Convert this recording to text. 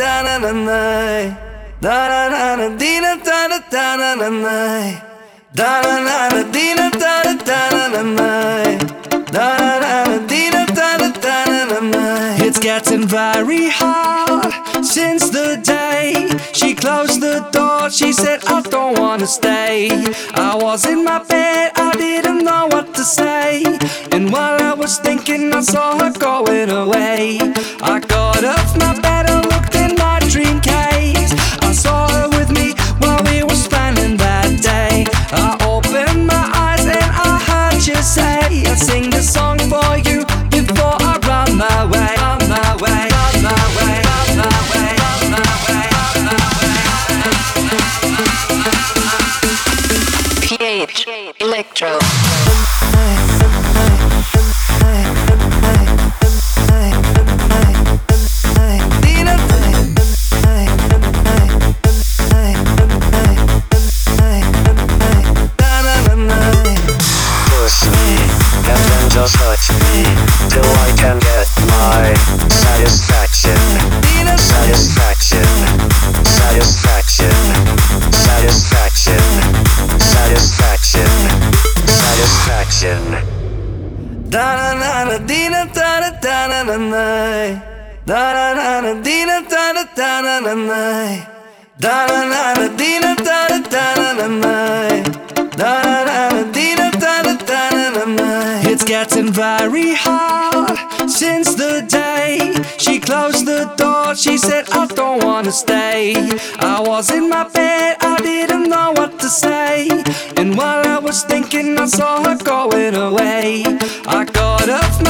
da da da na na na. Da na na na dina da da da na na na. Da na na na dina da da da na na na. Da na na na dina da da da na na na. It's getting very hard since the day she closed the door. She said, I don't wanna stay. I was in my bed, I didn't know what to say. And while I was thinking, I saw her going away. I got up my na. It's getting very hard since the day she closed the door. She said, I don't wanna stay. I was in my bed, was thinking, I saw her going away. I got off my.